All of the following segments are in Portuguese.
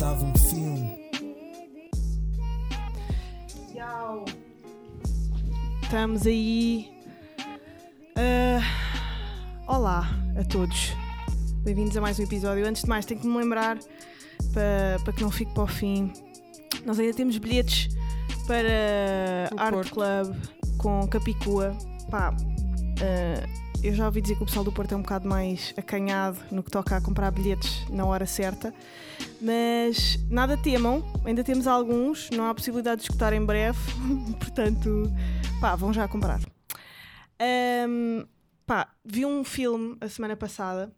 Estava um filme. Estamos aí. Ah, olá a todos. Bem-vindos a mais um episódio. Antes de mais, tenho que me lembrar para, para que não fique para o fim. Nós ainda temos bilhetes para O Art Porto. Club com Capicua. Pá, ah, eu já ouvi dizer que o pessoal do Porto é um bocado mais acanhado no que toca a comprar bilhetes na hora certa. Mas nada temam, ainda temos alguns, não há possibilidade de escutar em breve, portanto, pá, vão já comprar. Ahm, pá, vi um filme a semana passada,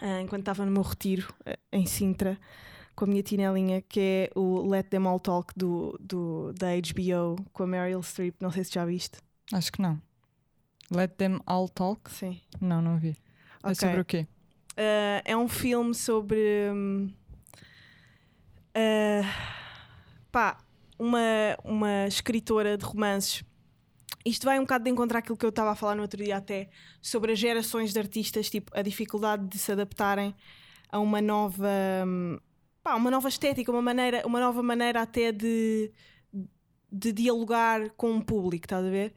ah, enquanto estava no meu retiro ah, em Sintra, com a minha tinelinha, que é o Let Them All Talk do, do, da HBO com a Meryl Streep. Não sei se já viste. Acho que não. Let them all talk? Sim. Não, não vi. É Ok. sobre o quê? Uh, é um filme sobre hum, uh, pá, uma, uma escritora de romances. Isto vai um bocado de encontrar aquilo que eu estava a falar no outro dia até sobre as gerações de artistas, tipo, a dificuldade de se adaptarem a uma nova pá, uma nova estética, uma, maneira, uma nova maneira até de, de dialogar com o público, estás a ver?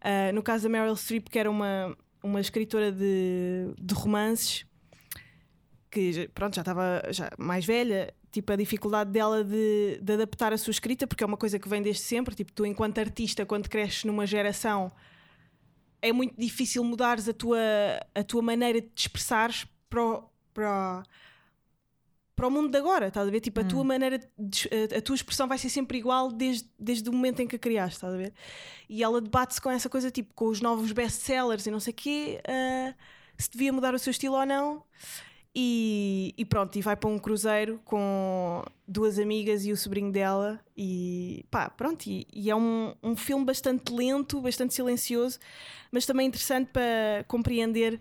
Uh, no caso da Meryl Streep, que era uma, uma escritora de, de romances, que pronto, já estava já mais velha, tipo a dificuldade dela de, de adaptar a sua escrita, porque é uma coisa que vem desde sempre, tipo, tu enquanto artista, quando cresces numa geração, é muito difícil mudares a tua, a tua maneira de te expressares para o, para, para o mundo de agora, estás a ver? Tipo, a tua maneira, de, a, a tua expressão vai ser sempre igual desde, desde o momento em que a criaste, estás a ver? E ela debate-se com essa coisa, tipo, com os novos best-sellers e não sei o quê, ah, se devia mudar o seu estilo ou não. E, e pronto, e vai para um cruzeiro com duas amigas e o sobrinho dela. E pá, pronto. E, e é um, um filme bastante lento, bastante silencioso, mas também interessante para compreender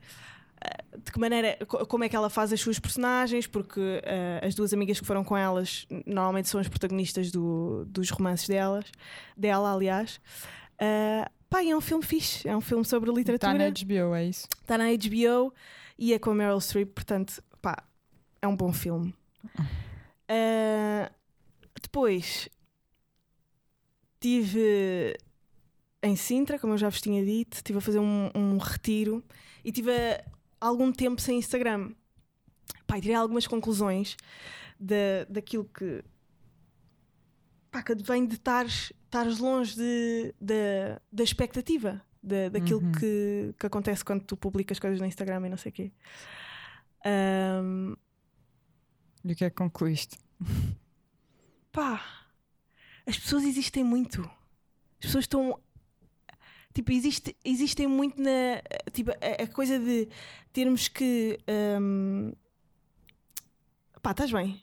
ah, de que maneira, co- como é que ela faz as suas personagens, porque ah, as duas amigas que foram com elas normalmente são as protagonistas do- dos romances delas, dela, aliás. Ah, pá, é um filme fixe, é um filme sobre literatura. Está na HBO, é isso? Está na HBO e é com a Meryl Streep, portanto, é um bom filme. Ah, depois tive em Sintra, como eu já vos tinha dito, estive a fazer um, um retiro e tive ah, algum tempo sem Instagram. E tirei algumas conclusões da, daquilo que pá, que vem de estares longe de, da, da expectativa da, daquilo Uhum. que, que acontece quando tu publicas coisas no Instagram e não sei o quê. Ahm, E o que é que concluíste? pá, as pessoas existem muito. As pessoas estão. Tipo, existe, existem muito na. Tipo, a, a coisa de termos que. ahm, pá, estás bem?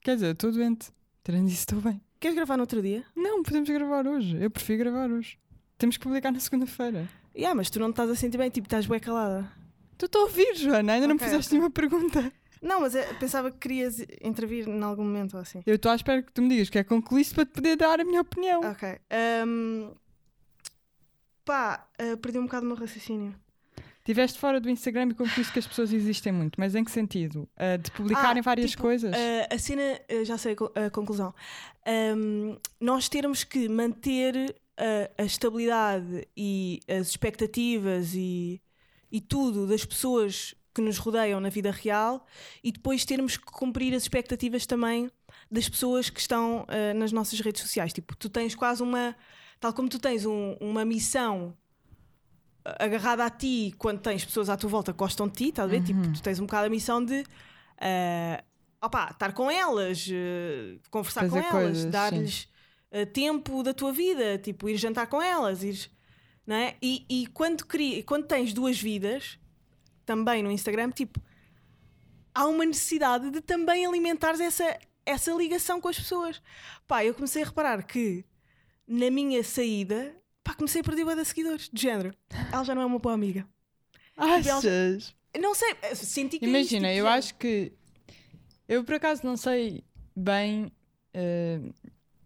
Quer dizer, estou doente. Tirando isso, estou bem. Queres gravar no outro dia? Não, podemos gravar hoje. Eu prefiro gravar hoje. Temos que publicar na segunda-feira. Yeah, mas tu não estás a sentir bem, tipo, estás bem calada. Tu estou a ouvir, Joana. Ainda não Ok, fizeste ok. nenhuma pergunta. Não, mas eu pensava que querias intervir em algum momento ou assim. Eu estou à espera que tu me digas que é que concluíste para te poder dar a minha opinião. Ok. ahm, pá, ah, perdi um bocado o meu raciocínio. Estiveste fora do Instagram e concluíste que as pessoas existem muito. Mas em que sentido? Ah, de publicarem Ah, várias tipo, coisas? Ah, a cena, ah, já sei a co- a conclusão. Ahm, nós termos que manter a estabilidade e as expectativas e, e tudo das pessoas que nos rodeiam na vida real e depois termos que cumprir as expectativas também das pessoas que estão ah, nas nossas redes sociais. Tipo, tu tens quase uma. Tal como tu tens um- uma missão agarrada a ti quando tens pessoas à tua volta que gostam de ti, estás a ver? Tipo, tu tens um bocado a missão de opá, estar com elas, eh, conversar Fazer com elas, dar-lhes eh, tempo da tua vida, tipo, ir jantar com elas, ir, não é? E, e quando, cri- quando tens duas vidas, também no Instagram, tipo, há uma necessidade de também alimentares essa, essa ligação com as pessoas. Pá, eu comecei a reparar que na minha saída, pá, comecei a perder bué de seguidores, de género. Ela já não é uma boa amiga. Achas? Não sei, eh, senti que é Imagina, isto, tipo, eu género. acho que. Eu por acaso não sei bem. eh,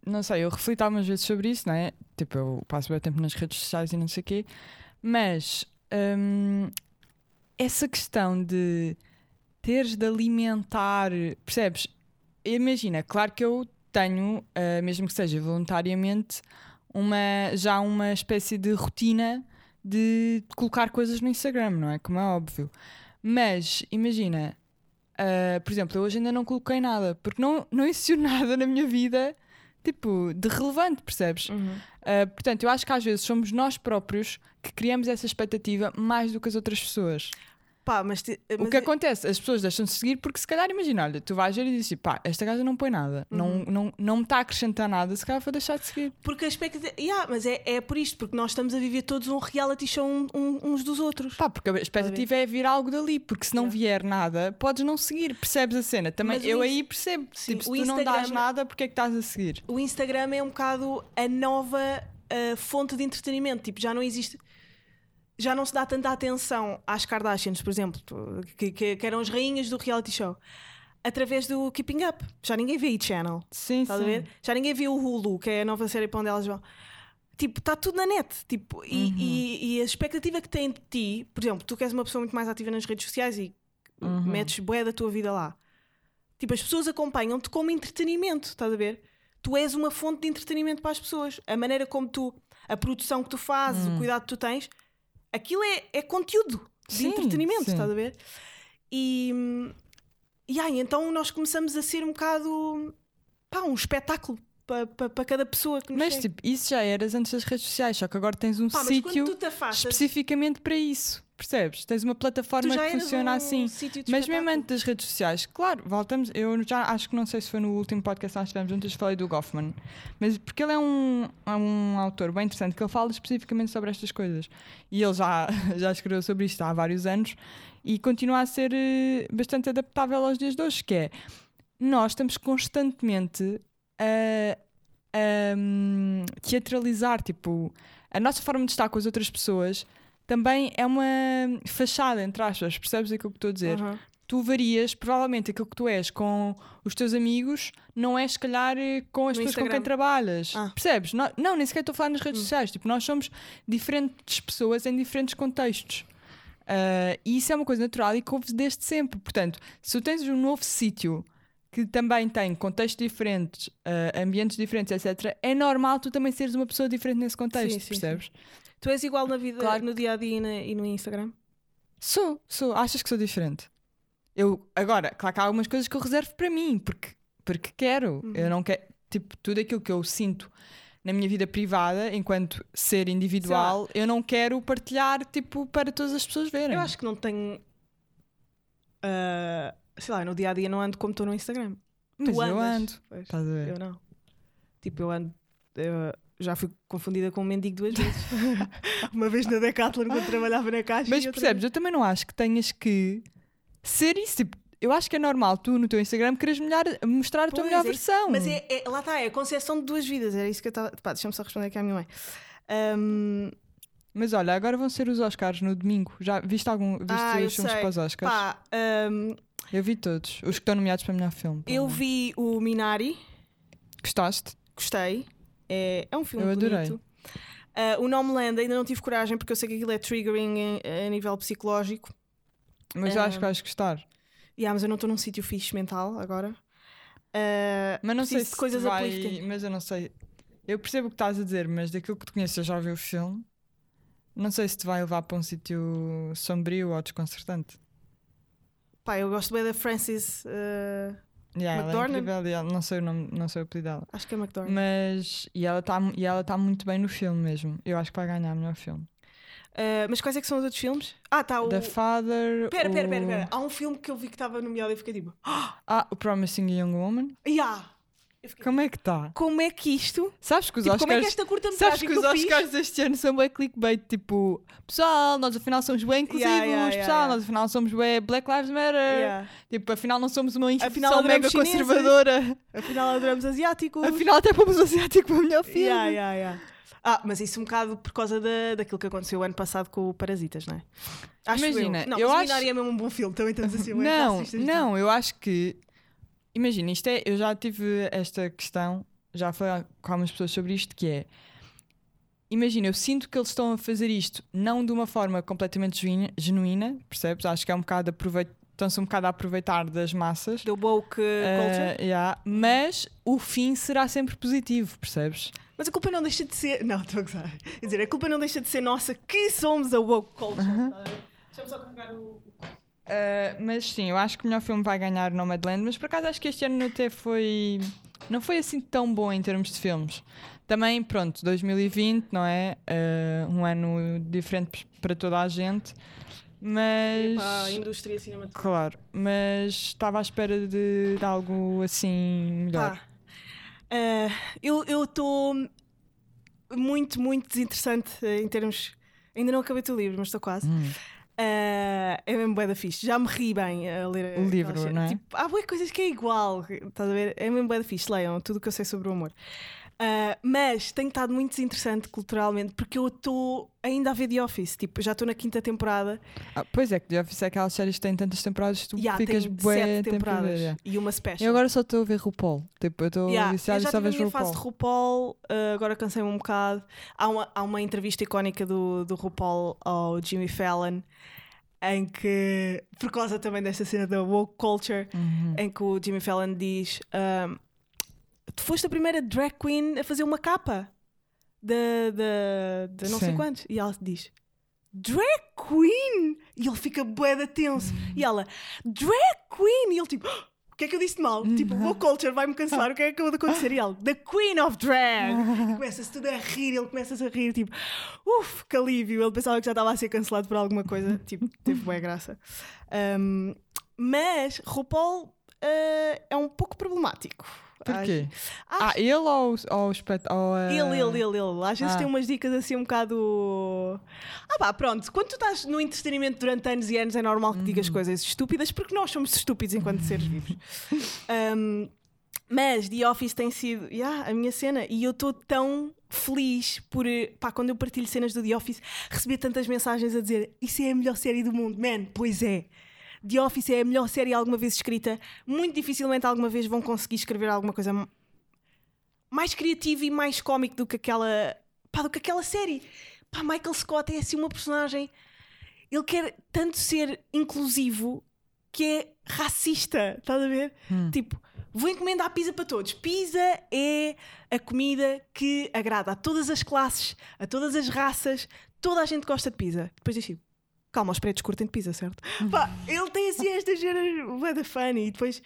não sei, eu reflito algumas vezes sobre isso, não é? Tipo, eu passo bem tempo nas redes sociais e não sei o quê, mas hum, essa questão de teres de alimentar, percebes? imagina, claro que eu tenho, uh, mesmo que seja voluntariamente, uma, já uma espécie de rotina de colocar coisas no Instagram, não é? Como é óbvio. Mas imagina, uh, por exemplo, eu hoje ainda não coloquei nada, porque não, não existiu nada na minha vida tipo de relevante, percebes? Uhum. Uh, portanto, eu acho que às vezes somos nós próprios que criamos essa expectativa mais do que as outras pessoas. Pá, mas, te, O mas que é- acontece? As pessoas deixam-se seguir porque se calhar imagina, olha, tu vais ver e dizes pá, esta gaja não põe nada, não, Uhum. não, não me está a acrescentar nada, se calhar vou deixar de seguir. Porque a expectativa. Yeah, mas é, é por isto, porque nós estamos a viver todos um reality show um- um- uns dos outros. Pá, porque a expectativa é vir algo dali, porque se não vier nada, podes não seguir, percebes a cena? Também Mas o eu aí percebo, Sim, tipo, se o tu não dás Instagram- nada, porque é que estás a seguir? O Instagram é um bocado a nova ah, fonte de entretenimento. Tipo, já não existe. Já não se dá tanta atenção às Kardashians, por exemplo, que, que- que eram as rainhas do reality show, através do Keeping Up. Já ninguém vê E-Channel. Sim, sim. Já ninguém viu o Hulu, que é a nova série para onde elas vão. Tipo, está tudo na net. Tipo, e, Uhum. e- e a expectativa que tem de ti, por exemplo, tu que és uma pessoa muito mais ativa nas redes sociais e Uhum. metes bué da tua vida lá. Tipo, as pessoas acompanham-te como entretenimento, estás a ver? Tu és uma fonte de entretenimento para as pessoas. A maneira como tu, a produção que tu fazes, Hum. o cuidado que tu tens, aquilo é, é conteúdo de Sim, entretenimento, sim. estás a ver? E, e aí, então nós começamos a ser um bocado pá, um espetáculo para pa, pa cada pessoa que nos Mas segue. tipo, isso já eras antes das redes sociais, só que agora tens um Pá, sítio especificamente para isso, percebes? Tens uma plataforma que funciona assim. Mas mesmo antes das redes sociais, claro, voltamos. Eu já acho que não sei se foi no último podcast que nós tivemos juntos, falei do Goffman, mas porque ele é um, é um autor bem interessante que ele fala especificamente sobre estas coisas e ele já, já escreveu sobre isto há vários anos e continua a ser eh, bastante adaptável aos dias de hoje. Que é nós estamos constantemente a, a, hum, teatralizar, tipo, a nossa forma de estar com as outras pessoas também é uma fachada, entre aspas, percebes aquilo que estou a dizer? Aham. tu varias, provavelmente aquilo que tu és com os teus amigos não é se calhar eh, com as No pessoas com quem Instagram. trabalhas. Ah. Percebes? Não, não, nem sequer estou a falar nas redes Hum. sociais. Tipo, nós somos diferentes pessoas em diferentes contextos. Ah, e isso é uma coisa natural e que houve desde sempre. Portanto, se tu tens um novo sítio que também tem contextos diferentes, ah, ambientes diferentes, etc., é normal tu também seres uma pessoa diferente nesse contexto, Sim, sim, percebes? Tu és igual na vida, Claro. no dia a dia e, na- e no Instagram? Sou, sou. Achas que sou diferente? Eu, agora, claro que há algumas coisas que eu reservo para mim, porque, porque quero. Uhum. Eu não quero. Tipo, tudo aquilo que eu sinto na minha vida privada, enquanto ser individual, eu não quero partilhar, tipo, para todas as pessoas verem. Eu acho que não tenho. ah, sei lá, no dia a dia não ando como estou no Instagram. Mas tu eu andas. ando. Pois, Estás a ver? eu não. Tipo, eu ando. Eu já fui confundida com um mendigo duas vezes. Uma vez na Decathlon quando trabalhava na caixa. Mas percebes, eu também não acho que tenhas que ser isso. Tipo, eu acho que é normal tu no teu Instagram queres melhor, mostrar a tua Pois, melhor é- versão. Mas é, é- lá está, é a concepção de duas vidas. Era isso que eu estava. Pá, deixa-me só responder aqui à minha mãe. Ahm, Mas olha, agora vão ser os Oscars no domingo. Já viste algum viste Ah, os filmes sei. para os Oscars? pá, ahm, Eu vi todos. Os que estão nomeados para melhor filme. eu vi o Minari, Gostaste? gostei. É, é um filme Eu adorei. bonito. Ah, o Nomeland ainda não tive coragem porque eu sei que aquilo é triggering em- a nível psicológico. Mas eu acho Ah. que vais gostar. Yeah, mas eu não estou num sítio fixe mental agora. Ah, Mas não sei se coisas vai... Mas eu não sei. Eu percebo o que estás a dizer, mas daquilo que te conheço, eu já vi o filme. Não sei se te vai levar para um sítio sombrio ou desconcertante. Pá, eu gosto bem da Frances. ah, Yeah, ela é incrível não sei o nome, não sei o apelido dela. acho que é McDormand. Mas e ela está e ela tá muito bem no filme mesmo. Eu acho que vai ganhar o melhor filme. Ah, mas quais é que são os outros filmes? Ah, tá. O... The Father. Pera, pera, o... pera, pera. Há um filme que eu vi que estava nomeado e fiquei tipo. Ah, o Promising Young Woman. Yeah! Fiquei, Como é que está? como é que isto. Sabes que os Tipo, Oscars como é que esta Sabes curta-metragem que que os fiz. Oscars deste ano são bem clickbait, tipo, pessoal, nós afinal somos bem inclusivos, Yeah, yeah, yeah, pessoal, nós afinal somos bem Black Lives Matter, tipo, afinal não somos uma Afinal, instituição mega adoramos chineses. conservadora, Afinal, adoramos asiáticos. afinal até fomos asiático para o melhor filme. Ah, mas isso um bocado por causa da, daquilo que aconteceu o ano passado com o Parasitas, não é? Acho Imagina, eu. Não, eu acho- é mesmo um bom filme, também estamos assim, Não, não, eu acho que, imagina, isto é, eu já tive esta questão, já falei com algumas pessoas sobre isto, que é, imagina, eu sinto que eles estão a fazer isto não de uma forma completamente genuína, genuína percebes? Acho que é um bocado estão-se um bocado a aproveitar das massas. Do woke culture. Uh, yeah, mas o fim será sempre positivo, percebes? Mas a culpa não deixa de ser. Não, estou a gozar. Quer dizer, a culpa não deixa de ser nossa, que somos a woke culture. Tá Deixa-me só carregar o. Uh, mas sim, eu acho que o melhor filme vai ganhar Nomadland, mas por acaso acho que este ano até foi. Não foi assim tão bom em termos de filmes. Também, pronto, 2020, não é? Uh, um ano diferente para toda a gente. Mas. Para a indústria cinematográfica. Claro, mas estava à espera de, de algo assim melhor. Pá, uh, eu estou muito, muito desinteressante em termos. Ainda não acabei o livro, mas estou quase. Hum. Uh, é mesmo bué da fixe. Já me ri bem a ler O livro, não é? Tipo, há bué coisas que é igual. Estás a ver? É mesmo bué da fixe. Leiam tudo o que eu sei sobre o amor. Uh, mas tenho estado muito desinteressante culturalmente porque eu estou ainda a ver The Office. Tipo, já estou na quinta temporada. Ah, pois é, que The Office é aquelas séries que têm tantas temporadas que tu Já ficas tem bué sete tempo temporadas ver, yeah. e uma special. Eu agora só estou a ver RuPaul. Tipo, eu estou Yeah, já e só vejo RuPaul. fase de RuPaul, uh, agora cansei-me um bocado. Há uma, há uma entrevista icónica do, do RuPaul ao Jimmy Fallon em que, por causa também desta cena da woke culture, Uhum. em que o Jimmy Fallon diz: um, Tu foste a primeira drag queen a fazer uma capa de, de, de não sei Sim. quantos. E ela diz: Drag queen! E ele fica de tenso. E ela: Drag queen! E ele tipo. "Ah, O que é que eu disse de mal? Tipo, o culture vai-me cancelar. O que é que acabou de acontecer? E ele, The Queen of Drag! Começa-se tudo a rir, ele começa-se a rir, tipo, uff, que alívio. Ele pensava que já estava a ser cancelado por alguma coisa. Tipo, teve boa graça. Um, mas RuPaul uh, é um pouco problemático. Porquê? Acho- Ah, ele ou, ou o espet... ou a- Ele, ele, ele, ele. Às vezes Ah. tem umas dicas assim um bocado. Ah, pá, pronto. Quando tu estás no entretenimento durante anos e anos, é normal que Uhum. digas coisas estúpidas, porque nós somos estúpidos enquanto seres vivos. Um, mas The Office tem sido yeah, a minha cena e eu estou tão feliz por. Pá, quando eu partilho cenas do The Office, receber tantas mensagens a dizer isso é a melhor série do mundo. Man, pois é. The Office é a melhor série alguma vez escrita. Muito dificilmente alguma vez vão conseguir escrever alguma coisa mais criativo e mais cómico do que aquela. Pá, do que aquela série. Pá, Michael Scott é assim uma personagem. Ele quer tanto ser inclusivo que é racista. Estás a ver? Hum. Tipo, vou encomendar pizza para todos. Pizza é a comida que agrada a todas as classes, a todas as raças. Toda a gente gosta de pizza. Depois diz assim, calma, os pretos curtem de pizza, certo? Pá, ele tem assim estas cenas bué da funny. E depois,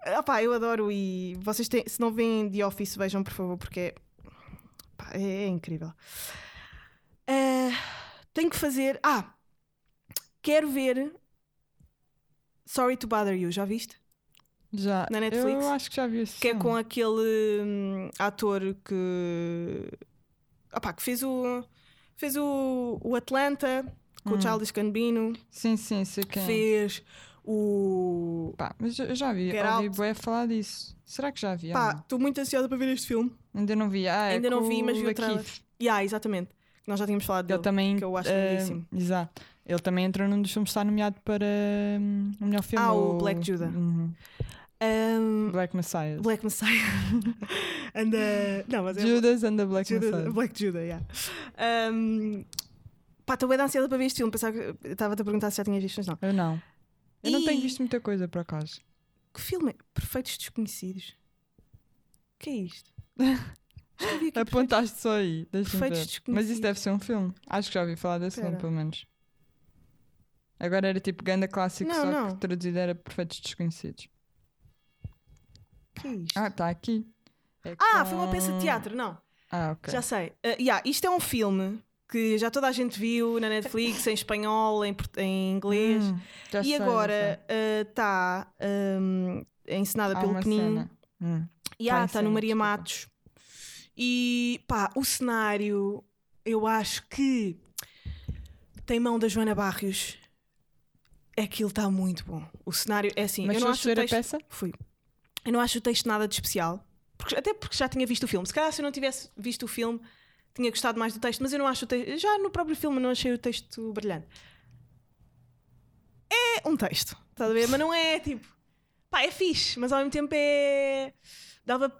ah, pá, eu adoro. E vocês têm, se não veem The Office, vejam por favor, porque é, pá, é, é incrível. Ah, tenho que fazer. Ah, quero ver Sorry to Bother You, já viste? Já. Na Netflix? Eu acho que já vi esse Que é com aquele hum, ator que. Opá, que fez o. Fez o, o Atlanta com Hum. o Childish Gambino. Sim, sim, sei quem. é. Fez o. Pá, mas eu já vi, Get ouvi bué falar disso. Será que já vi? Pá, Ah, estou muito ansiosa para ver este filme. ainda não vi. Ah, é Ainda não vi, mas vi o trailer. Yeah, exatamente. Nós já tínhamos falado Ele dele. também. que eu acho eh, lindíssimo. Exato. Ele também entrou num dos filmes que está nomeado para hum, o melhor filme. Ah, o Black Judah. Uhum. Um, Black Messiah. Black Messiah. and, uh, não, mas é Judas and the Black Judas- Messiah. Black Judah, yeah. Um, pá, estou bem ansiada para ver este filme. Pensava que estava-te a perguntar se já tinhas visto, mas não. Eu não. Eu não tenho E- visto muita coisa, por acaso. Que filme é? Perfeitos Desconhecidos. O que é isto? Apontaste só aí. Perfeitos. Desconhecidos. Mas isso deve ser um filme. Acho que já ouvi falar desse filme, Espera. pelo menos. Agora era tipo ganda clássico, Não, só não. que traduzido era Perfeitos Desconhecidos. O que é isto? Ah, está aqui. É Ah, foi uma com- peça de teatro, não. Ah, ok. Já sei. Uh, yeah, isto é um filme que já toda a gente viu na Netflix, em espanhol, em, em inglês. Hum, e sei, agora está ensinada sei. Há pelo uma Penin. cena. Hum. E está no cena, Maria desculpa. Matos. E pá, o cenário, eu acho que tem mão da Joana Barrios. Aquilo está muito bom. O cenário é assim. Mas eu não acho ver a texto... peça? Fui. Eu não acho o texto nada de especial. Porque- até porque já tinha visto o filme. Se calhar se eu não tivesse visto o filme, tinha gostado mais do texto. Mas eu não acho o texto. Já no próprio filme não achei o texto brilhante. É um texto, estás a ver? Mas não é tipo. Pá, é fixe, mas ao mesmo tempo é. Dava.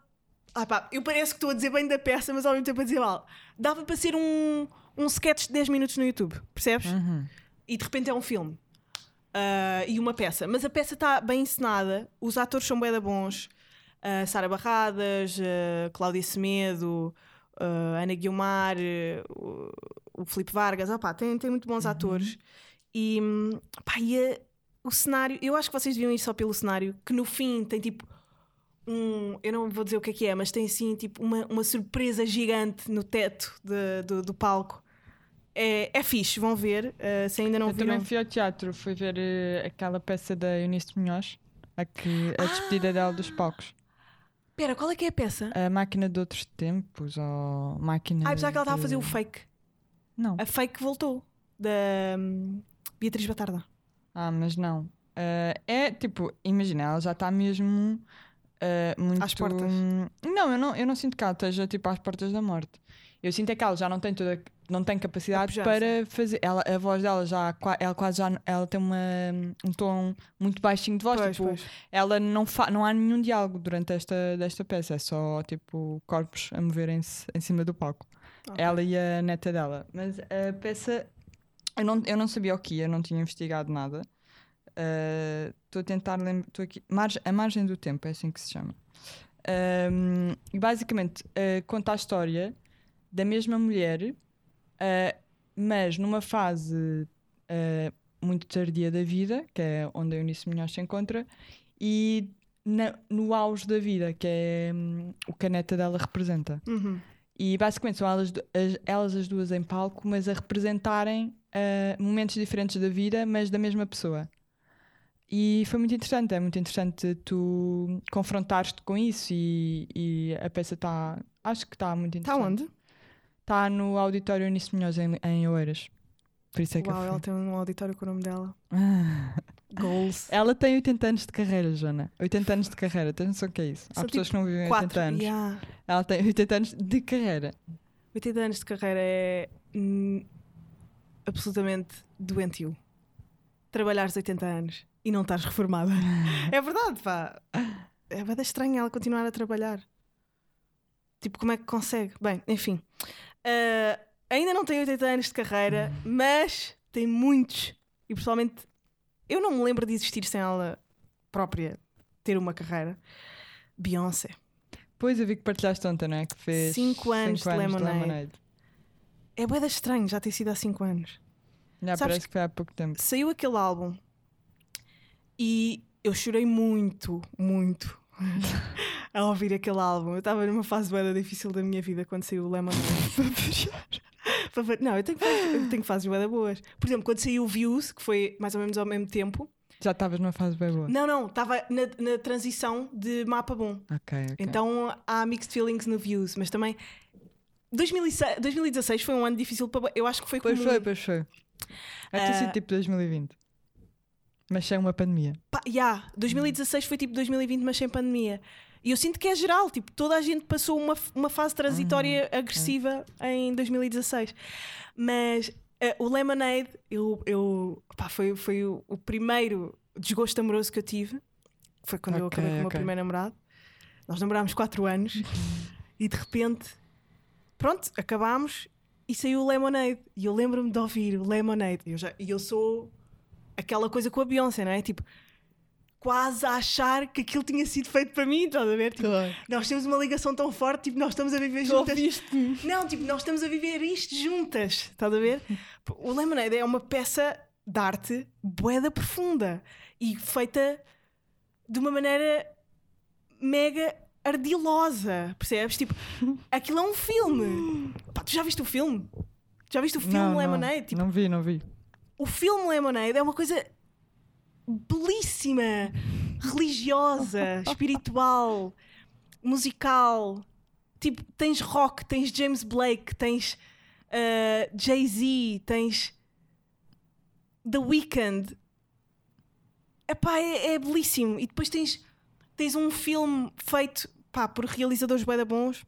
Ah, pá, eu parece que estou a dizer bem da peça, mas ao mesmo tempo a dizer mal. Dava para ser um, um sketch de 10 minutos no YouTube, percebes? Uhum. E de repente é um filme. ah, e uma peça. Mas a peça está bem encenada, os atores são bem da bons. Ah, Sara Barradas, ah, Cláudia Semedo, ah, Ana Guiomar, ah, o, Filipe Vargas, opá, tem, tem muito bons atores. E, pá, e a- o cenário, eu acho que vocês deviam ir só pelo cenário, que no fim tem tipo um, eu não vou dizer o que é que é, mas tem assim tipo uma, uma surpresa gigante no teto de- do, do palco. É, é fixe, vão ver. ah, se ainda não eu viram. também fui ao teatro, fui ver eh, aquela peça da Eunice Munhoz, a, que, a despedida dela dos palcos. Espera, qual é que é a peça? A máquina de outros tempos, ou máquina. Ah, apesar que ela estava a fazer o de- fake. Não. A fake voltou. Da hum, Beatriz Batarda. Ah, mas não. Eh, é tipo, imagina, ela já está mesmo eh, muito. Às portas. Não eu, não, eu não sinto que ela esteja tipo às portas da morte. Eu sinto é que ela já não tem toda, não tem capacidade para fazer. Ela, a voz dela já, ela quase já, ela tem uma, um tom muito baixinho de voz. Pois, tipo, pois. ela não, fa não há nenhum diálogo durante esta desta peça, é só tipo corpos a moverem-se em cima do palco. Ok. Ela e a neta dela. Mas a peça, eu não, eu não sabia o que ia, não tinha investigado nada. Estou a tentar lembrar. aqui. Marge- a margem do tempo, é assim que se chama. E basicamente ah, conta a história da mesma mulher, ah, mas numa fase ah, muito tardia da vida, que é onde a Eunice Munhoz se encontra, e na- no auge da vida, que é hum, o que a neta dela representa. Uhum. E basicamente são elas, as, elas as duas em palco, mas a representarem ah, momentos diferentes da vida, mas da mesma pessoa. E foi muito interessante, é muito interessante tu confrontares-te com isso e, e a peça está, acho que está muito Está interessante. Tá onde? Está no Auditório Eunice Munhoz em, em Oeiras. Por isso é que Uau, eu ela tem um auditório com o nome dela. Goals. Ela tem 80 anos de carreira, Joana. 80 anos de carreira, tens noção que é isso? Há São pessoas que não vivem 80 Quatro. anos. Yeah. Ela tem 80 anos de carreira. 80 anos de carreira é hum, absolutamente doentio. Trabalhares 80 anos e não estás reformada. é verdade, pá. É verdade estranho ela continuar a trabalhar. Tipo, como é que consegue? Bem, enfim. Ah, ainda não tem 80 anos de carreira, mas tem muitos. E pessoalmente, eu não me lembro de existir sem ela própria ter uma carreira. Beyoncé. Pois eu vi que partilhaste ontem, não é? Que fez Cinco anos cinco de Lemonade. É bué estranho já ter sido há 5 anos. Já Sabes parece que foi há pouco tempo. Saiu aquele álbum e eu chorei muito, muito a ouvir aquele álbum. Eu estava numa fase bué difícil da minha vida quando saiu o Lemon. Não, eu tenho, fases- eu tenho fases bué boas. Por exemplo, quando saiu o Views, que foi mais ou menos ao mesmo tempo. Já estavas numa fase bem boa. Não, não, estava na, na transição de mapa bom. Ok, ok. Então há mixed feelings no Views, mas também 2006 2016 foi um ano difícil para. Eu acho que foi Pois comum. foi, pois foi. Ter Ah. sido tipo 2020. Mas sem uma pandemia. Pá, yeah, 2016 foi tipo 2020, mas sem pandemia. E eu sinto que é geral, tipo, toda a gente passou uma, uma fase transitória agressiva em 2016. Mas eh, o Lemonade, eu, eu, pá, foi, foi o, o primeiro desgosto amoroso que eu tive. Foi quando eu Ok, acabei com o meu primeiro namorado. Nós namorámos 4 anos e de repente, pronto, acabámos e saiu o Lemonade. E eu lembro-me de ouvir o Lemonade. E eu, já, e eu sou aquela coisa com a Beyoncé, não é? Tipo, quase a achar que aquilo tinha sido feito para mim, estás a ver? Tipo, Claro. nós temos uma ligação tão forte, tipo, nós estamos a viver Tu juntas. ouviste-me. Não, tipo, nós estamos a viver isto juntas, estás a ver? O Lemonade é uma peça de arte boeda profunda e feita de uma maneira mega ardilosa, percebes? Tipo, aquilo é um filme. Pá, tu já viste o filme? Já viste o filme Não, Lemonade? não, Tipo, não vi, não vi. o filme Lemonade é uma coisa belíssima, religiosa, espiritual, musical. Tipo, tens rock, tens James Blake, tens uh, Jay-Z, tens The Weeknd. Epá, é, é belíssimo. E depois tens, tens um filme feito pá, por realizadores da bons.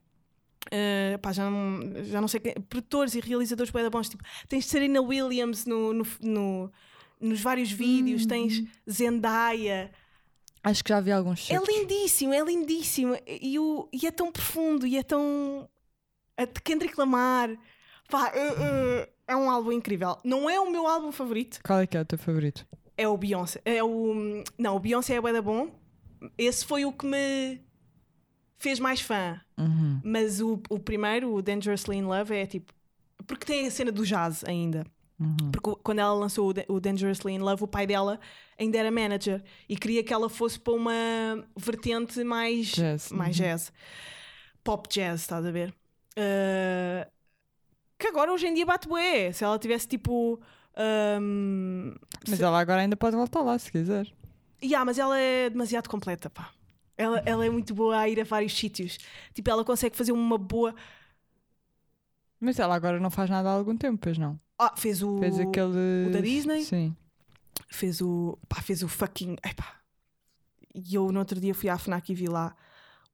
Uh, pá, já, não, já não sei quem, produtores e realizadores da bons. Tipo, tens Serena Williams no, no, no- nos vários vídeos, tens Zendaya. Acho que já vi alguns É lindíssimo, é lindíssimo. E, o, e é tão profundo e é tão. A de Kendrick Lamar. Pá, é, é- é um álbum incrível. Não é o meu álbum favorito. Qual é que é o teu favorito? é o Beyoncé. É o, não, o Beyoncé é bué da bom. Esse foi o que me fez mais fã. Uhum. Mas o, o primeiro, o Dangerously in Love, é tipo. Porque tem a cena do jazz ainda. Uhum. Porque quando ela lançou o, Da- o Dangerously in Love, o pai dela ainda era manager e queria que ela fosse para uma vertente mais Jazz, mais uhum. jazz. Pop jazz, estás a ver? Uh, que agora hoje em dia bate bué. Se ela tivesse tipo. Um, Mas ela agora ainda pode voltar lá se quiser. Yeah, mas ela é demasiado completa, pá. Ela, ela é muito boa a ir a vários sítios. Tipo, ela consegue fazer uma boa. Mas ela agora não faz nada há algum tempo, pois não? Ah, fez o. Fez aquele. o da Disney? Sim. Fez o. Pá, fez o fucking. Epá. E eu no outro dia fui à Fnac e vi lá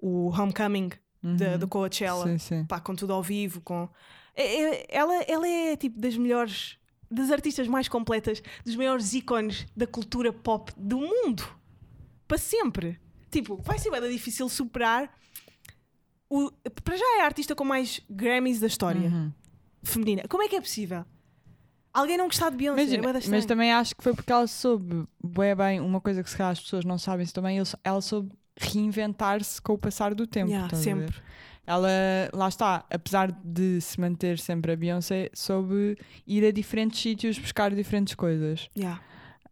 o Homecoming da- Uhum. do Coachella. Sim, sim. Pá, com tudo ao vivo. Com... É- é- ela, ela é tipo das melhores. Das artistas mais completas, dos maiores ícones da cultura pop do mundo. Para sempre. Tipo, vai ser bem difícil superar. O, para já é a artista com mais Grammys da história Uhum. feminina. Como é que é possível? Alguém não gostar de Beyoncé? Imagina, é mas também acho que foi porque ela soube bué bem, uma coisa que se calhar as pessoas não sabem também, ela soube reinventar-se com o passar do tempo. Yeah, sempre. Ela, lá está, apesar de se manter sempre a Beyoncé, soube ir a diferentes sítios buscar diferentes coisas. Yeah.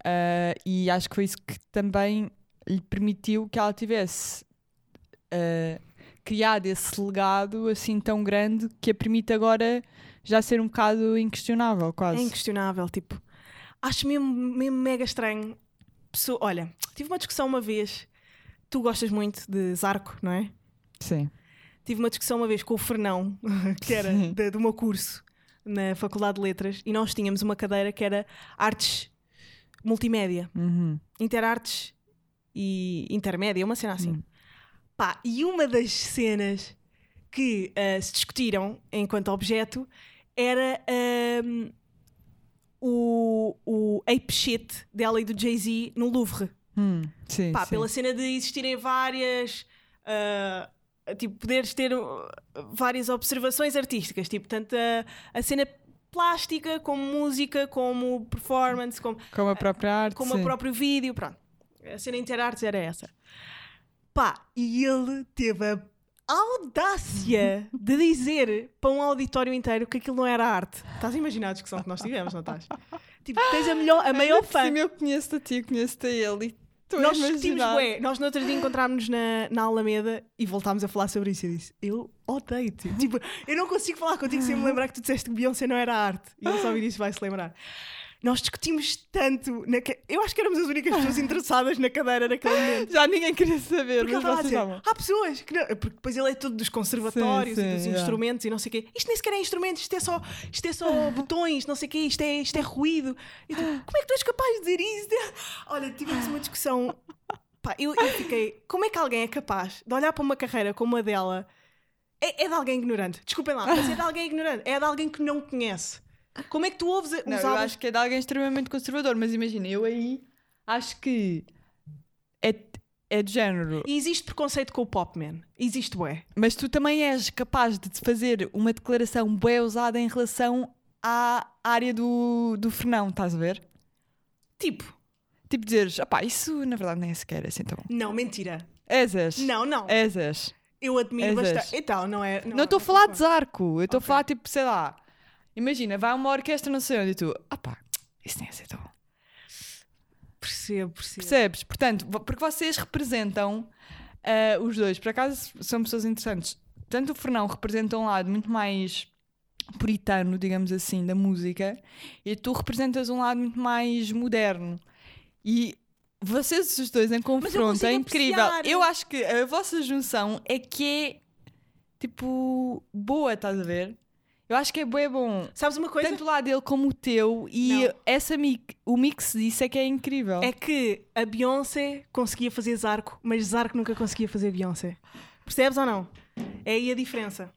Ah, e acho que foi isso que também lhe permitiu que ela tivesse ah, criado esse legado assim tão grande que a permite agora já ser um bocado inquestionável, É quase. inquestionável, tipo. Acho mesmo, mesmo mega estranho. Pessoa, olha, tive uma discussão uma vez. Tu gostas muito de Zarco, não é? Sim. Tive uma discussão uma vez com o Fernão, que era de- do meu curso na Faculdade de Letras, e nós tínhamos uma cadeira que era Artes Multimédia, Uhum. Interartes e Intermédia, uma cena assim. Hum. Pá, e uma das cenas que ah, se discutiram enquanto objeto era ahm, o, o ape shit dela e do Jay-Z no Louvre. Hum, sim, Pá, sim. pela cena de existirem várias. ah, tipo, poderes ter uh, várias observações artísticas, tipo, tanto a, a cena plástica, como música, como performance, como, Como a própria arte. como o próprio vídeo, pronto. A cena interartes era essa. Pá, e ele teve a audácia de dizer para um auditório inteiro que aquilo não era arte. Estás a imaginar a discussão que nós tivemos, não estás? Tipo, tens a, melhor, a maior fã. cima eu conheço-te a ti, conheço-te a ele e Nós discutimos, bué. Nós no outro dia encontrámos-nos na, na Alameda e voltámos a falar sobre isso. Eu disse: Eu odeio-te. tipo, eu não consigo falar contigo sem me lembrar que tu disseste que Beyoncé não era arte. E ele só ouvir isso vai se lembrar. Nós discutimos tanto. Na Eu acho que éramos as únicas pessoas interessadas na cadeira naquele momento. Já ninguém queria saber, Porque mas vocês dizer, há pessoas que não, porque depois ele é todo dos conservatórios Sim, e dos sim, yeah. instrumentos e não sei o quê. Isto nem sequer é instrumentos, isto é só, isto é só botões, não sei o quê, isto é, isto é ruído. Tu, como é que tu és capaz de dizer isso? Olha, tivemos uma discussão. Pá, eu, eu fiquei, como é que alguém é capaz de olhar para uma carreira como a dela? É, é de alguém ignorante, desculpem lá, mas é de alguém ignorante, é de alguém que não conhece. Como é que tu ouves os Não, eu álbuns? acho que é de alguém extremamente conservador, mas imagina, eu aí acho que é, é de género. E existe preconceito com o pop, man. Existe, ué. Mas tu também és capaz de fazer uma declaração bem usada em relação à área do, do Fernão, estás a ver? Tipo, Tipo dizeres, opá, isso na verdade nem é sequer assim tão bom. não, mentira. És. Não, não. És. Eu admiro És bastante. Então, não é. Não estou a falar de Zarco, eu estou a falar tipo, sei lá. Imagina, vai uma orquestra não sei onde e tu, opá, isso nem é assim tão. Percebo, percebo. Percebes? Portanto, porque vocês representam ah, os dois, por acaso são pessoas interessantes. Tanto o Fernão representa um lado muito mais puritano, digamos assim, da música, e tu representas um lado muito mais moderno. E vocês os dois em confronto é incrível. apreciar. Eu acho que a vossa junção é que é tipo boa, estás a ver? Eu acho que é bem bom. Sabes uma coisa? Tanto o lado dele como o teu, e Não. essa mi- o mix disso é que é incrível. É que a Beyoncé conseguia fazer Zarco, mas Zarco nunca conseguia fazer Beyoncé. Percebes ou não? É aí a diferença.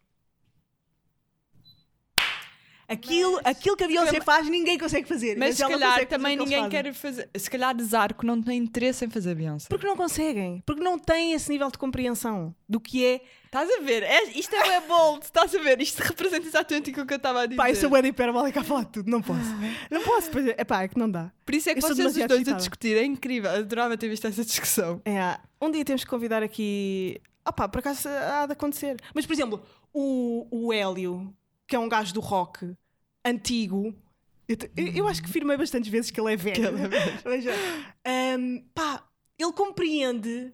Aquilo, Mas- aquilo que a Beyoncé faz, ninguém consegue fazer. Mas se calhar fazer também o que eles ninguém quer fazer. Se calhar Zarco não tem interesse em fazer Beyoncé. Porque não conseguem. Porque não têm esse nível de compreensão do que é. Estás a ver? É- isto é o bold. Estás a ver? Isto representa exatamente aquilo que eu estava a dizer. Pá, eu sou de hiperbólica a falar de tudo. Não posso. Não posso. Pois é, pá, é que não dá. Por isso é que Eu vocês os dois a excitada. discutir. É incrível. Adorava ter visto essa discussão. É, um dia temos que convidar aqui. Ah pá, por acaso há de acontecer. Mas, por exemplo, o, o Hélio, que é um gajo do rock antigo, eu, te- eu- eu acho que firmei bastantes vezes que ele é velho. Ele é. Mas, pá, ele compreende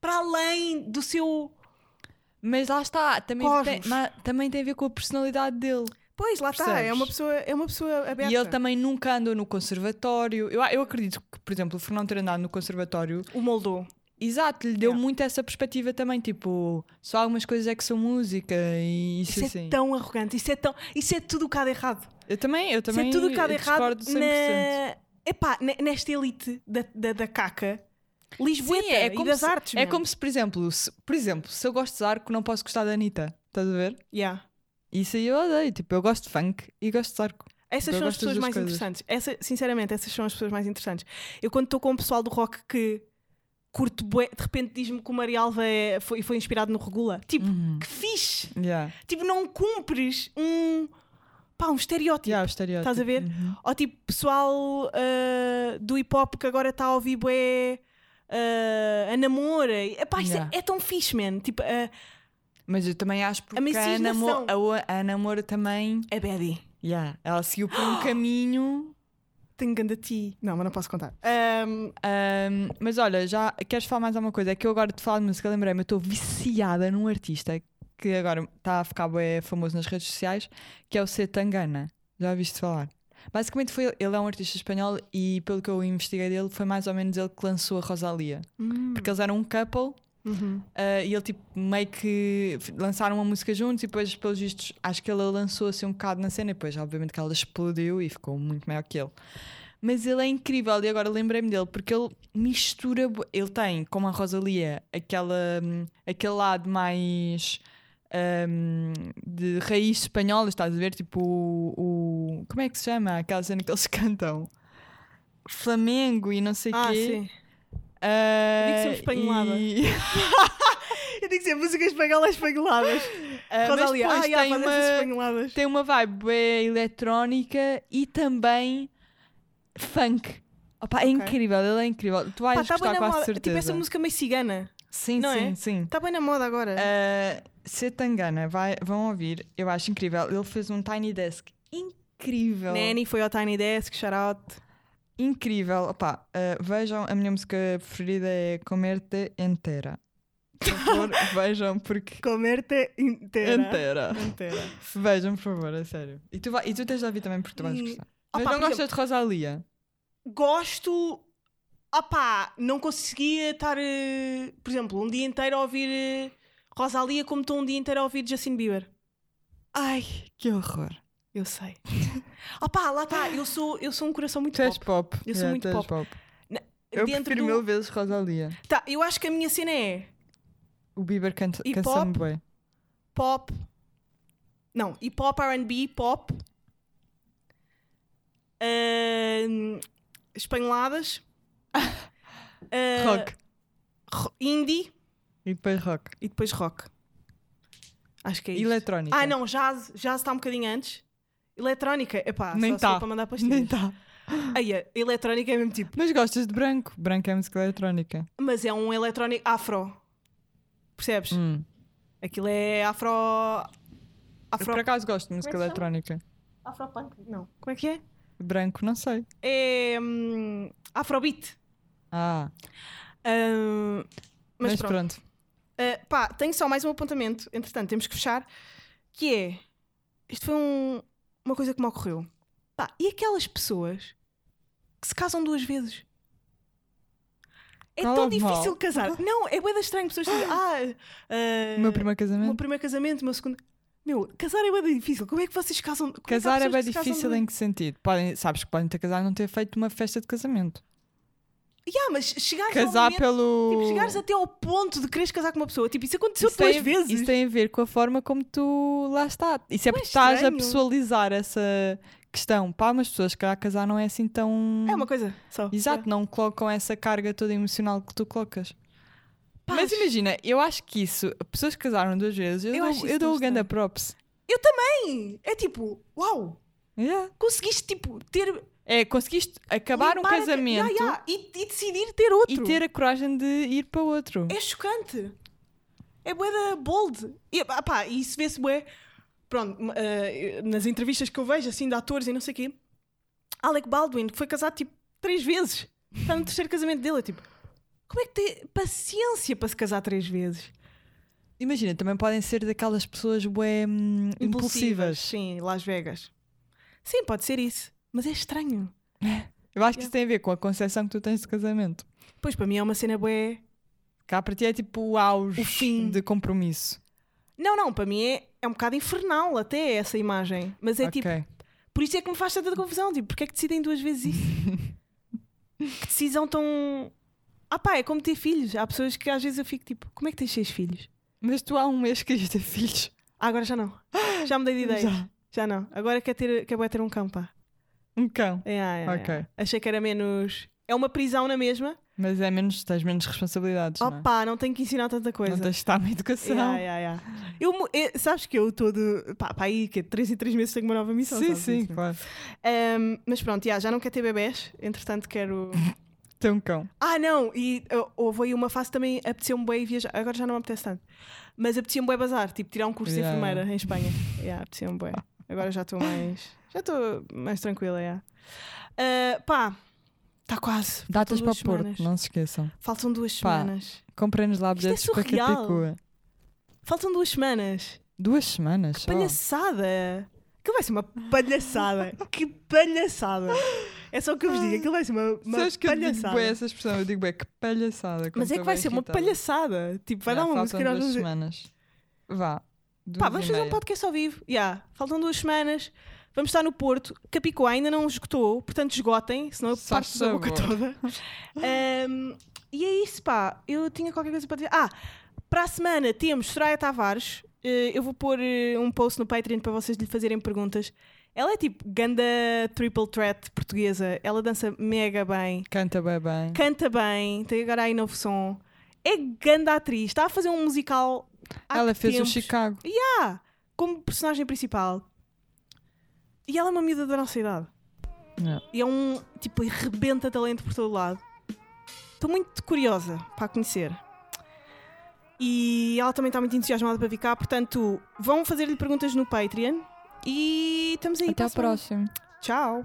para além do seu. Mas lá está. Também Cosmos. tem, ma- também tem a ver com a personalidade dele. Pois, lá está, é uma pessoa, é uma pessoa aberta. E ele também nunca andou no conservatório. Eu, eu acredito que, por exemplo, o Fernando ter andado no conservatório, o moldou. Exato, lhe deu Yeah. muito essa perspectiva também. Tipo, só algumas coisas é que são música e isso, Isso assim. é tão arrogante, isso é, tão, isso é tudo o cá de errado. Eu também, eu também isso é tudo o de errado discordo 100%. na, epá, ne- nesta elite da, da, da caca Lisboeta Sim, é e como das se- artes. É man. como se, por exemplo, se, por exemplo, se eu gosto de Zarco, não posso gostar da Anitta. Estás a ver? Yeah. Isso aí eu odeio. Tipo, eu gosto de funk e gosto de Zarco. Essas Eu são as pessoas mais coisas. interessantes. Essa, sinceramente, essas são as pessoas mais interessantes. Eu, quando estou com o pessoal do rock que curto bué, de repente diz-me que o Maria Alva é, foi, foi inspirado no Regula. Tipo, Uhum. que fixe! Yeah. Tipo, não cumpres um, pá, um estereótipo. Yeah, estereótipo. Estás a ver? Uhum. Ou tipo, pessoal ah, do hip hop que agora está a ouvir bué, ah, a namora. Epá, isto é- Yeah. é, tão fixe, man. Tipo, a Mas eu também acho porque a, miscigenação. Namo- a, a namora também. a Betty. Yeah, ela seguiu por um caminho. Tenho ganda ti. Não, mas não posso contar. Ahm, Ahm, mas olha, já queres falar mais alguma coisa? É que eu agora te falo de música, lembrei-me, eu estou viciada num artista que agora está a ficar bem famoso nas redes sociais, que é o C. Tangana. Já ouviste falar? Basicamente foi ele, ele é um artista espanhol e pelo que eu investiguei dele foi mais ou menos ele que lançou a Rosalia. Porque eles eram um couple uhum. Uh, e ele tipo meio que lançaram uma música juntos e depois pelos vistos acho que ele lançou assim um bocado na cena e depois obviamente que ela explodiu e ficou muito maior que ele. Mas ele é incrível e agora lembrei-me dele porque ele mistura ele tem como a Rosalia aquela hum, aquele lado mais hum, de raiz espanhola estás a ver? Tipo o, o- como é que se chama? Aquela cena que eles cantam. Flamengo e não sei o Ah, quê. sim. Uh, digo sempre espanholada. e- Eu digo sempre músicas espanholas espanholadas. Ah, Rosalia, depois ah, tem, uma, tem uma vibe eletrónica e também funk. Opa, é Ok. incrível, ele é incrível. Tu vais Pá, tá gostar quase moda. certeza. Tipo essa música meio cigana. Sim, não sim, é? sim. Está bem na moda agora. Uh, Se Tangana, vai, vão ouvir, eu acho incrível. Ele fez um Tiny Desk incrível. Nanny foi ao Tiny Desk, shout out. Incrível. Opa, uh, vejam, a minha música preferida é Comerte Entera. Por favor, vejam, porque. Comerte inteira. Inteira. Inteira. Vejam, por favor, é sério. E tu, vai, e tu tens de ouvir também porque tu vais gostar. Opa, Mas não gostas de Rosalia? Gosto. Opá, não conseguia estar, eh, por exemplo, um dia inteiro a ouvir eh, Rosalia como estou um dia inteiro a ouvir Justin Bieber. Ai, que horror. Eu sei. Opá, lá está. Eu sou, eu sou um coração muito Tu és pop. pop. Eu sou Yeah, muito és pop. Na- Eu prefiro do- mil vezes Rosalia. Tá, eu acho que a minha cena é O Bieber canta, pop? bem. pop. Não, hip hop, RB, pop. Ahn, espanholadas. Ah, Rock. ro- Indie E depois rock. e depois rock. Acho que é isso. eletrónica. Ah, não, jazz, jazz está um bocadinho antes. Eletrónica, epá, Nem só se tá. for para mandar pastilhas. Nem tá. Aí, a eletrónica é mesmo tipo, Mas gostas de branco. Branco é música eletrónica. mas é um eletrónico afro. Percebes? Hum. Aquilo é afro. Eu Afro. por acaso gosto de música Como é que se eletrónica. Afropunk? Não. Como é que é? Branco, não sei. É. hum, afrobeat. Ah, Hum, mas, pronto. Uh, pá, tenho só mais um apontamento, entretanto, temos que fechar. Que é. Isto foi um- uma coisa que me ocorreu. Pá, e aquelas pessoas que se casam duas vezes? É Qual tão é mal? difícil casar. Não, é bué da estranho. Pessoas dizem, ah, uh, meu primeiro casamento. meu primeiro casamento, meu segundo. Meu, casar é da difícil. Como é que vocês casam? como há Casar é bem difícil em que sentido? Podem, sabes que podem ter casado e não ter feito uma festa de casamento. Yeah, mas chegares Casar momento, pelo. tipo, chegares até ao ponto de quereres casar com uma pessoa. Tipo, isso aconteceu Isso duas tem, vezes. isso tem a ver com a forma como tu lá está. Isso é porque estás a pessoalizar essa questão. Pá, mas pessoas que a casar não é assim tão. É uma coisa só. Exato, não colocam essa carga toda emocional que tu colocas. Mas imagina, eu acho que isso, pessoas que casaram duas vezes, eu, Eu dou, eu dou o ganda props. Bem, É tipo, uau, Yeah. conseguiste tipo ter. É, conseguiste acabar um limpar a- casamento E, e decidir ter outro. e ter a coragem de ir para outro. É chocante. É bué da bold. E, ah, pá, e isso vê-se bué. Pronto, eh, nas entrevistas que eu vejo, assim, de atores e não sei o quê. Alec Baldwin, que foi casado, tipo, três vezes. Está no terceiro casamento dele. É tipo, como é que tem paciência para se casar três vezes? Imagina, também podem ser daquelas pessoas bué, hum, impulsivas. Sim, Las Vegas. Sim, pode ser isso. Mas é estranho. Eu acho que Yeah. isso tem a ver com a concepção que tu tens de casamento. Pois, para mim é uma cena bué... Cá para ti é tipo o auge O fim. de compromisso. Não, não, para mim é, é um bocado infernal até essa imagem. Mas é tipo, Ok. Por isso é que me faz tanta confusão. Tipo, porque é que decidem duas vezes isso? que decisão tão. Ah pá, é como ter filhos. Há pessoas que às vezes eu fico tipo, como é que tens seis filhos? Mas tu há um mês querias ter filhos. Ah, agora já não. Já mudei de ideia. Já, Já. não. Agora quer ter, quer ter um cão, pá. Um cão. É, é, é, Ok. Achei que era menos. É uma prisão na mesma. Mas é menos, tens menos responsabilidades. não é? Opa, não tenho que ensinar tanta coisa. Não tens de estar na educação. Yeah, yeah, yeah. Eu, eh, sabes que eu todo. Pá, pá aí que 3 em 3 meses tenho uma nova missão. sim, sabes sim, isso, claro. Ahm, mas pronto, yeah, já não quero ter bebés. Entretanto, quero. Tem um cão. Ah, não, e uh, houve aí uma fase também, apeteceu-me bem viajar, agora já não me apetece tanto, mas apeteceu-me bem bazar, tipo tirar um curso Yeah. de enfermeira em Espanha. Yeah, apeteceu-me bem. Agora já estou mais, já estou mais tranquila, yeah. Uh, pá, está quase. Datas para o Porto, não se esqueçam. Faltam duas Pá. semanas. Comprem-nos lá é bilhetes para surreal. Capicua. Faltam duas semanas. Duas semanas só. Palhaçada! Aquilo vai ser uma palhaçada. que palhaçada! É só o que eu vos digo, aquilo vai ser uma, uma Sabes que eu digo palhaçada. essa expressão? Eu digo bué, que palhaçada. Mas é que vai ser uma irritada. palhaçada. Tipo, vai Já, dar uma música nós vamos semanas. Vá. Duas Pá, vamos fazer um podcast ao vivo. Yeah, faltam duas semanas. Vamos estar no Porto. Capicua ainda não esgotou, portanto esgotem, senão eu parto da boca toda. Ahm, e é isso, pá. Eu tinha qualquer coisa para dizer. Ah, para a semana temos Soraya Tavares. Eh, eu vou pôr eh, um post no Patreon para vocês lhe fazerem perguntas. Ela é tipo ganda triple threat portuguesa. Ela dança mega bem, Canta bem bem. canta bem, tem agora aí novo som. É ganda atriz. Está a fazer um musical. Ela fez tempos. o Chicago. Ah, como personagem principal. E ela é uma miúda da nossa idade. E é um tipo, e rebenta talento por todo lado. Estou muito curiosa para a conhecer. E ela também está muito entusiasmada para vir cá, portanto, vão fazer-lhe perguntas no Patreon. E estamos aí Até para a ao semana. próximo. Tchau.